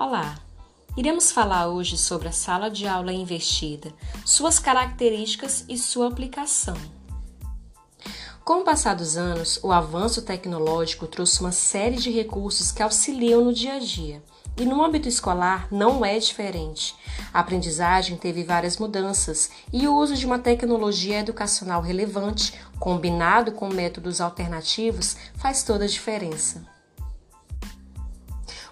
Olá! Iremos falar hoje sobre a sala de aula investida, suas características e sua aplicação. Com o passar dos anos, o avanço tecnológico trouxe uma série de recursos que auxiliam no dia a dia. E no âmbito escolar não é diferente. A aprendizagem teve várias mudanças e o uso de uma tecnologia educacional relevante, combinado com métodos alternativos, faz toda a diferença.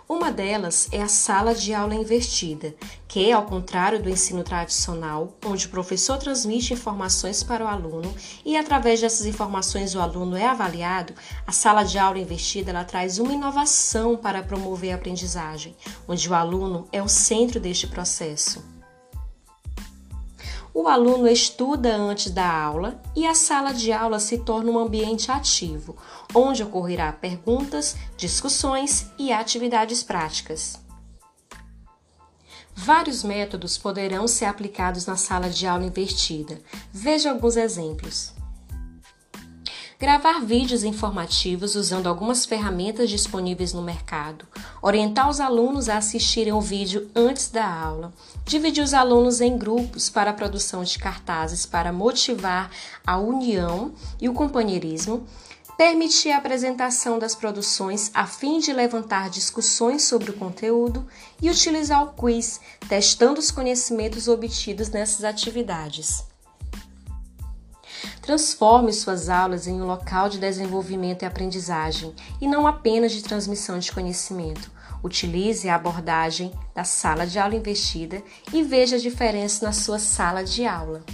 Uma delas é a sala de aula invertida, que, ao contrário do ensino tradicional, onde o professor transmite informações para o aluno e através dessas informações o aluno é avaliado, a sala de aula invertida ela traz uma inovação para promover a aprendizagem, onde o aluno é o centro deste processo. O aluno estuda antes da aula e a sala de aula se torna um ambiente ativo, onde ocorrerá perguntas, discussões e atividades práticas. Vários métodos poderão ser aplicados na sala de aula invertida. Veja alguns exemplos. Gravar vídeos informativos usando algumas ferramentas disponíveis no mercado, orientar os alunos a assistirem o vídeo antes da aula, dividir os alunos em grupos para a produção de cartazes para motivar a união e o companheirismo, permitir a apresentação das produções a fim de levantar discussões sobre o conteúdo e utilizar o quiz, testando os conhecimentos obtidos nessas atividades. Transforme suas aulas em um local de desenvolvimento e aprendizagem e não apenas de transmissão de conhecimento. Utilize a abordagem da sala de aula investida e veja a diferença na sua sala de aula.